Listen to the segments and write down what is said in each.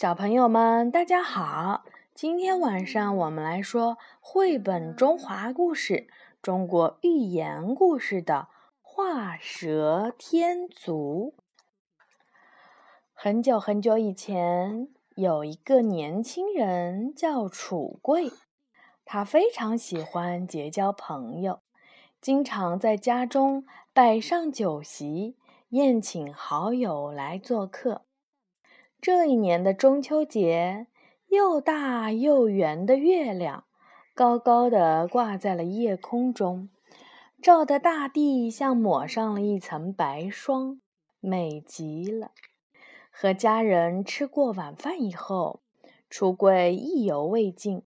小朋友们，大家好！今天晚上我们来说绘本《中华故事》中国寓言故事的《画蛇添足》。很久很久以前，有一个年轻人叫楚贵，他非常喜欢结交朋友，经常在家中摆上酒席，宴请好友来做客。这一年的中秋节，又大又圆的月亮，高高的挂在了夜空中，照得大地像抹上了一层白霜，美极了。和家人吃过晚饭以后，橱柜意犹未尽，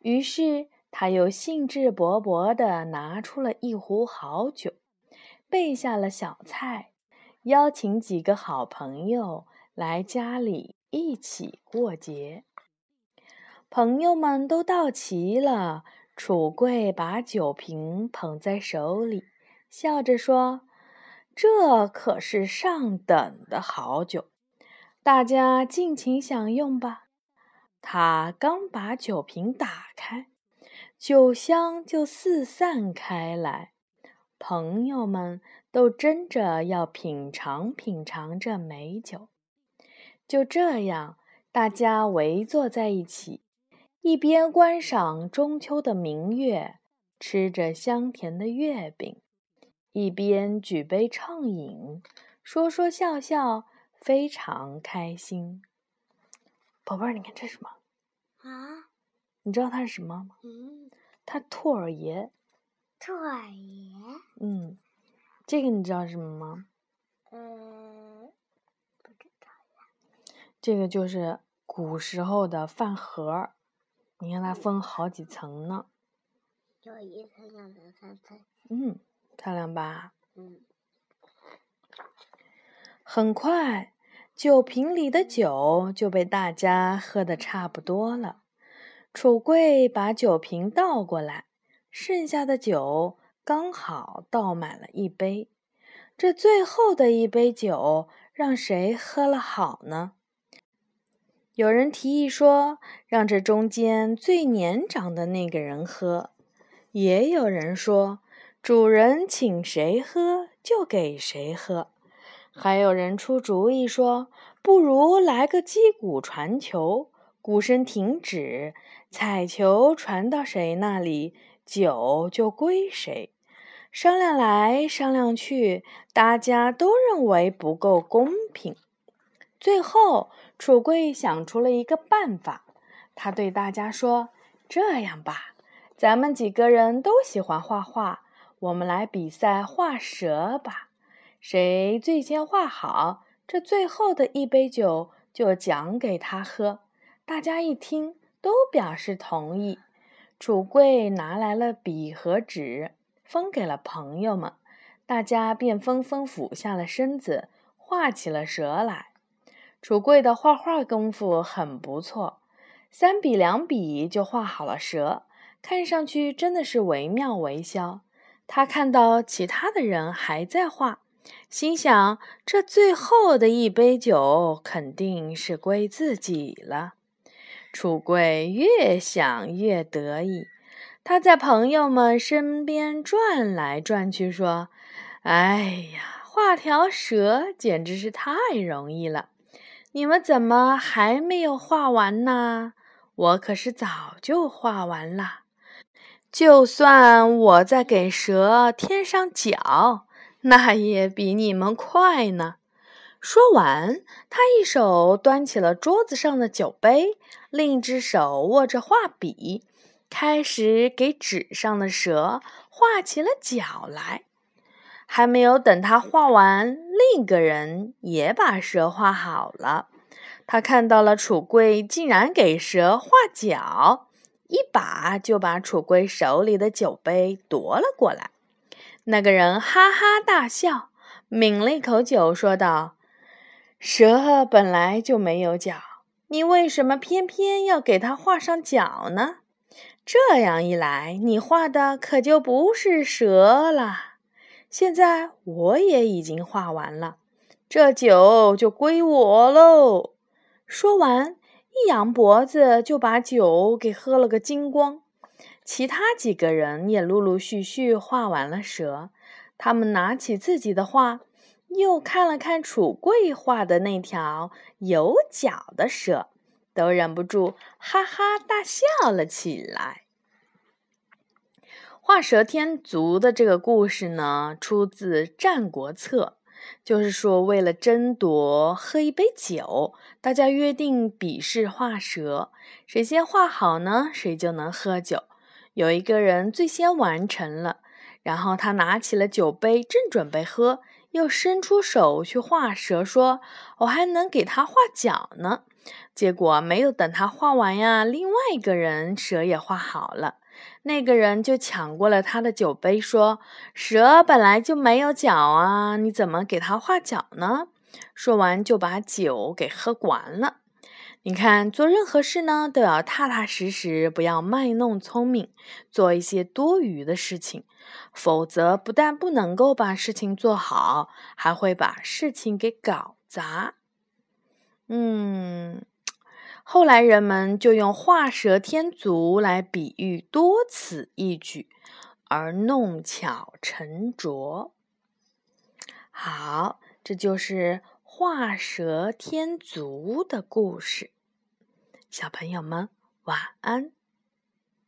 于是他又兴致勃勃地拿出了一壶好酒，备下了小菜，邀请几个好朋友。来家里一起过节，朋友们都到齐了。楚贵把酒瓶捧在手里，笑着说：“这可是上等的好酒，大家尽情享用吧。”他刚把酒瓶打开，酒香就四散开来，朋友们都争着要品尝品尝这美酒。就这样，大家围坐在一起，一边观赏中秋的明月，吃着香甜的月饼，一边举杯畅饮，说说笑笑，非常开心。宝贝儿，你看这是什么？啊？你知道它是什么吗？嗯。它兔儿爷。兔儿爷。嗯。这个你知道是什么吗？嗯。这个就是古时候的饭盒，你看它分好几层呢。有一层、两层、三层。嗯，漂亮吧？嗯。很快，酒瓶里的酒就被大家喝的差不多了。楚贵把酒瓶倒过来，剩下的酒刚好倒满了一杯。这最后的一杯酒，让谁喝了好呢？有人提议说，让这中间最年长的那个人喝；也有人说，主人请谁喝就给谁喝；还有人出主意说，不如来个击鼓传球，鼓声停止，彩球传到谁那里，酒就归谁。商量来商量去，大家都认为不够公平。最后，楚贵想出了一个办法。他对大家说：“这样吧，咱们几个人都喜欢画画，我们来比赛画蛇吧。谁最先画好，这最后的一杯酒就奖给他喝。”大家一听，都表示同意。楚贵拿来了笔和纸，分给了朋友们，大家便纷纷俯下了身子，画起了蛇来。楚贵的画画功夫很不错，三笔两笔就画好了蛇，看上去真的是惟妙惟肖。他看到其他的人还在画，心想：这最后的一杯酒肯定是归自己了。楚贵越想越得意，他在朋友们身边转来转去，说：“哎呀，画条蛇简直是太容易了。”你们怎么还没有画完呢？我可是早就画完了。就算我再给蛇添上脚，那也比你们快呢。说完，他一手端起了桌子上的酒杯，另一只手握着画笔，开始给纸上的蛇画起了脚来。还没有等他画完，另一个人也把蛇画好了。他看到了楚贵竟然给蛇画脚，一把就把楚贵手里的酒杯夺了过来。那个人哈哈大笑，抿了一口酒，说道：“蛇本来就没有脚，你为什么偏偏要给它画上脚呢？这样一来，你画的可就不是蛇了。”现在我也已经画完了，这酒就归我喽。说完，一扬脖子就把酒给喝了个精光。其他几个人也陆陆续续画完了蛇，他们拿起自己的画，又看了看楚贵画的那条有脚的蛇，都忍不住哈哈大笑了起来。画蛇添足的这个故事呢，出自《战国策》，就是说为了争夺喝一杯酒，大家约定比试画蛇，谁先画好呢，谁就能喝酒。有一个人最先完成了，然后他拿起了酒杯，正准备喝，又伸出手去画蛇，说：“我还能给他画脚呢。”结果没有等他画完呀，另外一个人蛇也画好了，那个人就抢过了他的酒杯，说：“蛇本来就没有脚啊，你怎么给它画脚呢？”说完就把酒给喝完了。你看，做任何事呢，都要踏踏实实，不要卖弄聪明，做一些多余的事情，否则不但不能够把事情做好，还会把事情给搞砸。嗯，后来人们就用画蛇添足来比喻多此一举，而弄巧成拙。好，这就是。画蛇添足的故事，小朋友们晚安。